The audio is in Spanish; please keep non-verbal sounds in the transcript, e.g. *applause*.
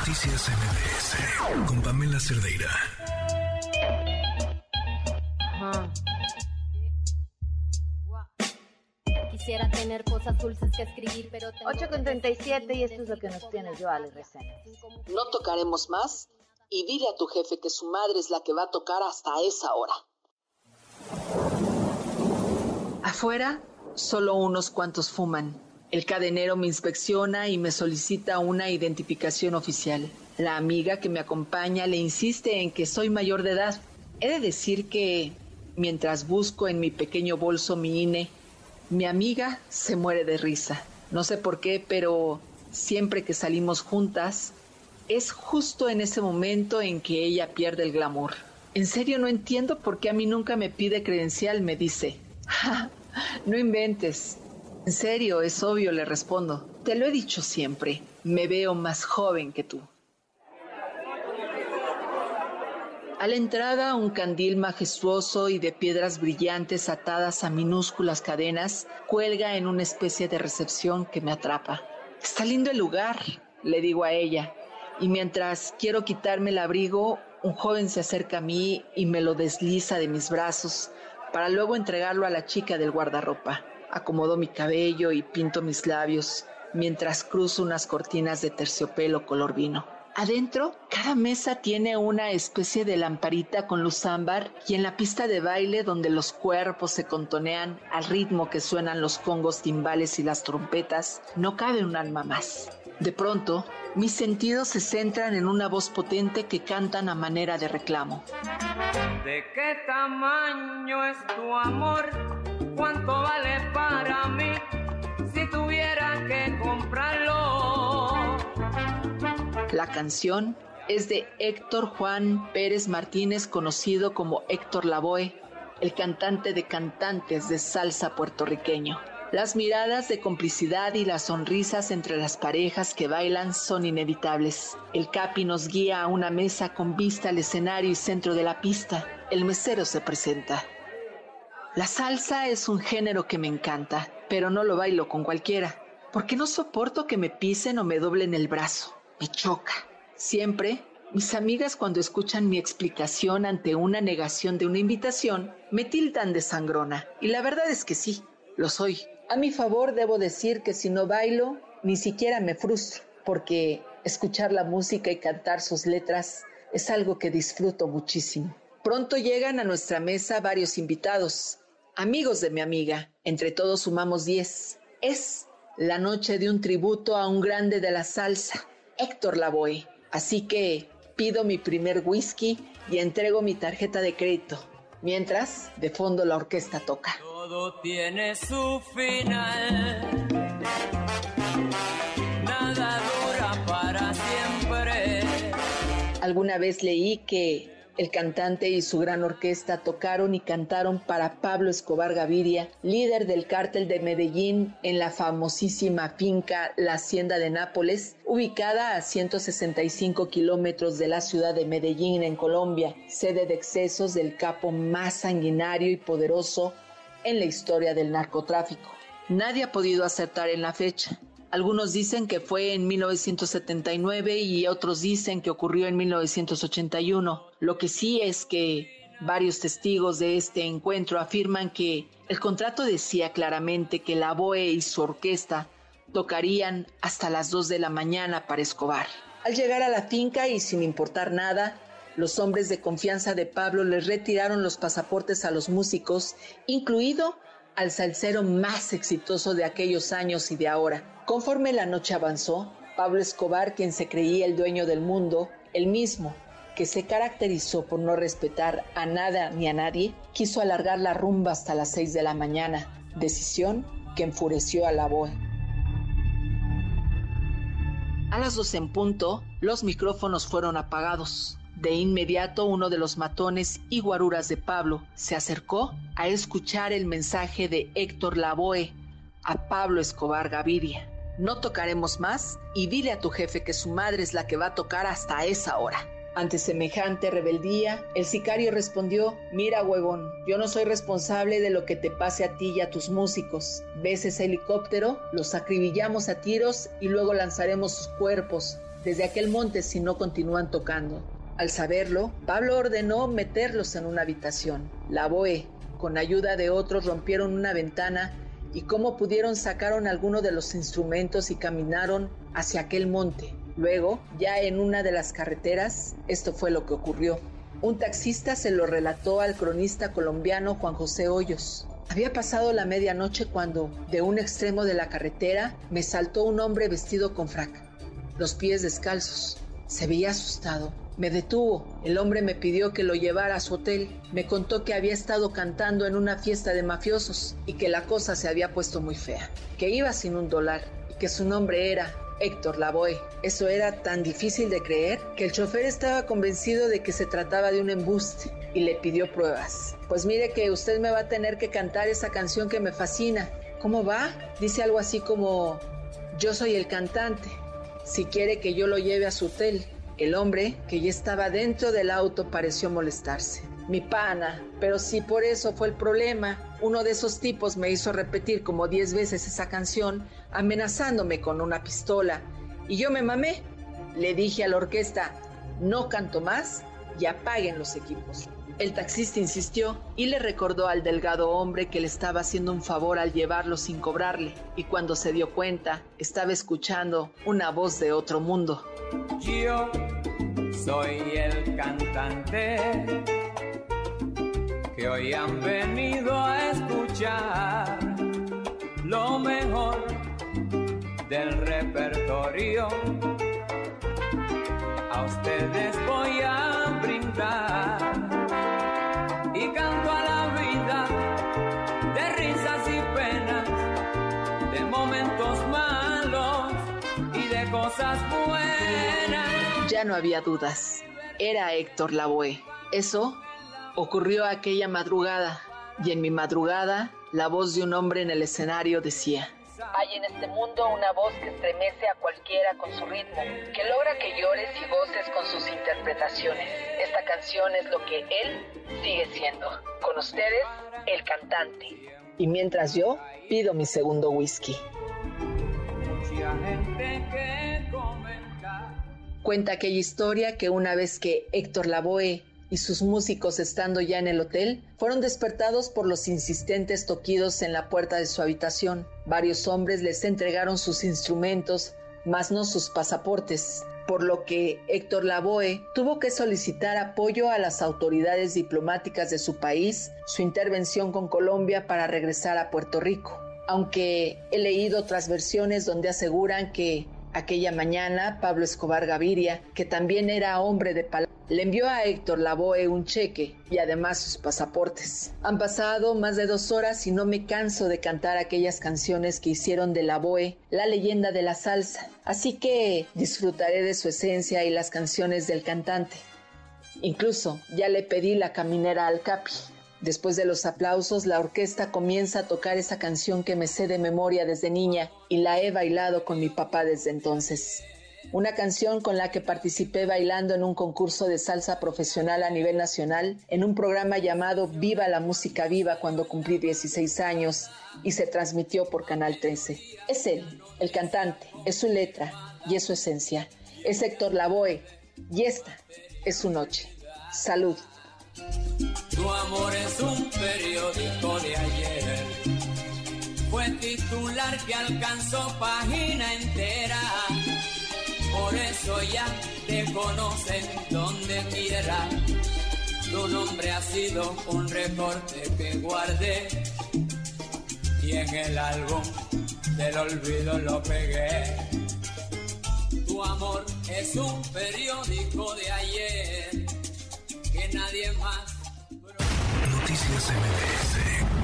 Noticias MBS con Pamela Cerdeira. Quisiera tener cosas dulces que escribir, pero... 8 con 37 y esto es lo que nos tiene yo, Ale No tocaremos más y dile a tu jefe que su madre es la que va a tocar hasta esa hora. Afuera, solo unos cuantos fuman. El cadenero me inspecciona y me solicita una identificación oficial. La amiga que me acompaña le insiste en que soy mayor de edad. He de decir que, mientras busco en mi pequeño bolso mi INE, mi amiga se muere de risa. No sé por qué, pero siempre que salimos juntas, es justo en ese momento en que ella pierde el glamour. En serio no entiendo por qué a mí nunca me pide credencial, me dice. *laughs* no inventes, en serio, es obvio, le respondo. Te lo he dicho siempre, me veo más joven que tú. A la entrada, un candil majestuoso y de piedras brillantes atadas a minúsculas cadenas cuelga en una especie de recepción que me atrapa. Está lindo el lugar, le digo a ella, y mientras quiero quitarme el abrigo, un joven se acerca a mí y me lo desliza de mis brazos para luego entregarlo a la chica del guardarropa. Acomodo mi cabello y pinto mis labios mientras cruzo unas cortinas de terciopelo color vino. Adentro, cada mesa tiene una especie de lamparita con luz ámbar y en la pista de baile donde los cuerpos se contonean al ritmo que suenan los congos, timbales y las trompetas, no cabe un alma más. De pronto, mis sentidos se centran en una voz potente que cantan a manera de reclamo. ¿De qué tamaño es tu amor? ¿Cuánto vale para mí si tuviera que comprarlo? La canción es de Héctor Juan Pérez Martínez, conocido como Héctor Lavoe, el cantante de cantantes de salsa puertorriqueño. Las miradas de complicidad y las sonrisas entre las parejas que bailan son inevitables. El capi nos guía a una mesa con vista al escenario y centro de la pista. El mesero se presenta. La salsa es un género que me encanta, pero no lo bailo con cualquiera, porque no soporto que me pisen o me doblen el brazo. Me choca. Siempre, mis amigas cuando escuchan mi explicación ante una negación de una invitación, me tildan de sangrona. Y la verdad es que sí, lo soy. A mi favor debo decir que si no bailo, ni siquiera me frustro, porque escuchar la música y cantar sus letras es algo que disfruto muchísimo. Pronto llegan a nuestra mesa varios invitados, amigos de mi amiga. Entre todos sumamos 10. Es la noche de un tributo a un grande de la salsa, Héctor Lavoe. Así que pido mi primer whisky y entrego mi tarjeta de crédito. Mientras, de fondo la orquesta toca. Todo tiene su final. Nada dura para siempre. Alguna vez leí que el cantante y su gran orquesta tocaron y cantaron para Pablo Escobar Gaviria, líder del cártel de Medellín en la famosísima finca La Hacienda de Nápoles, ubicada a 165 kilómetros de la ciudad de Medellín en Colombia, sede de excesos del capo más sanguinario y poderoso en la historia del narcotráfico. Nadie ha podido acertar en la fecha. Algunos dicen que fue en 1979 y otros dicen que ocurrió en 1981. Lo que sí es que varios testigos de este encuentro afirman que el contrato decía claramente que la BOE y su orquesta tocarían hasta las 2 de la mañana para Escobar. Al llegar a la finca y sin importar nada, los hombres de confianza de Pablo les retiraron los pasaportes a los músicos, incluido al salsero más exitoso de aquellos años y de ahora. Conforme la noche avanzó, Pablo Escobar, quien se creía el dueño del mundo, el mismo que se caracterizó por no respetar a nada ni a nadie, quiso alargar la rumba hasta las seis de la mañana, decisión que enfureció a la BOE. A las dos en punto, los micrófonos fueron apagados. De inmediato uno de los matones y guaruras de Pablo se acercó a escuchar el mensaje de Héctor Lavoe a Pablo Escobar Gaviria. No tocaremos más y dile a tu jefe que su madre es la que va a tocar hasta esa hora. Ante semejante rebeldía, el sicario respondió, mira huevón, yo no soy responsable de lo que te pase a ti y a tus músicos. ¿Ves ese helicóptero? Los acribillamos a tiros y luego lanzaremos sus cuerpos desde aquel monte si no continúan tocando. Al saberlo, Pablo ordenó meterlos en una habitación. La Boe, con ayuda de otros, rompieron una ventana y como pudieron sacaron algunos de los instrumentos y caminaron hacia aquel monte. Luego, ya en una de las carreteras, esto fue lo que ocurrió. Un taxista se lo relató al cronista colombiano Juan José Hoyos. Había pasado la medianoche cuando, de un extremo de la carretera, me saltó un hombre vestido con frac, los pies descalzos. Se veía asustado. Me detuvo. El hombre me pidió que lo llevara a su hotel. Me contó que había estado cantando en una fiesta de mafiosos y que la cosa se había puesto muy fea. Que iba sin un dólar y que su nombre era Héctor Lavoe. Eso era tan difícil de creer que el chofer estaba convencido de que se trataba de un embuste y le pidió pruebas. Pues mire que usted me va a tener que cantar esa canción que me fascina. ¿Cómo va? Dice algo así como, yo soy el cantante si quiere que yo lo lleve a su hotel. El hombre, que ya estaba dentro del auto, pareció molestarse. Mi pana, pero si por eso fue el problema, uno de esos tipos me hizo repetir como diez veces esa canción, amenazándome con una pistola. Y yo me mamé. Le dije a la orquesta, no canto más y apaguen los equipos. El taxista insistió y le recordó al delgado hombre que le estaba haciendo un favor al llevarlo sin cobrarle, y cuando se dio cuenta, estaba escuchando una voz de otro mundo. Yo soy el cantante que hoy han venido a escuchar del repertorio. A ustedes voy a brindar y canto a la vida de risas y penas, de momentos malos y de cosas buenas. Ya no había dudas. Era Héctor Lavoe. Eso ocurrió aquella madrugada y en mi madrugada la voz de un hombre en el escenario decía, hay en este mundo una voz que estremece a cualquiera con su ritmo, que logra que llores y goces con sus interpretaciones. Esta canción es lo que él sigue siendo. Con ustedes, el cantante. Y mientras yo pido mi segundo whisky. Cuenta aquella historia que una vez que Héctor Lavoe y sus músicos estando ya en el hotel, fueron despertados por los insistentes toquidos en la puerta de su habitación. Varios hombres les entregaron sus instrumentos, mas no sus pasaportes, por lo que Héctor Lavoe tuvo que solicitar apoyo a las autoridades diplomáticas de su país, su intervención con Colombia para regresar a Puerto Rico. Aunque he leído otras versiones donde aseguran que aquella mañana Pablo Escobar Gaviria, que también era hombre de palabra, le envió a Héctor Lavoe un cheque y además sus pasaportes. Han pasado más de dos horas y no me canso de cantar aquellas canciones que hicieron de Lavoe la leyenda de la salsa, así que disfrutaré de su esencia y las canciones del cantante. Incluso ya le pedí la caminera al Capi. Después de los aplausos, la orquesta comienza a tocar esa canción que me sé de memoria desde niña y la he bailado con mi papá desde entonces una canción con la que participé bailando en un concurso de salsa profesional a nivel nacional, en un programa llamado Viva la Música Viva cuando cumplí 16 años y se transmitió por Canal 13. Es él, el cantante, es su letra y es su esencia. Es Héctor Lavoe y esta es su noche. Salud. Tu amor es un periódico de ayer. Fue titular que alcanzó página entera por eso ya te conocen donde quiera. Tu nombre ha sido un recorte que guardé y en el álbum del olvido lo pegué. Tu amor es un periódico de ayer que nadie más. Noticias MBS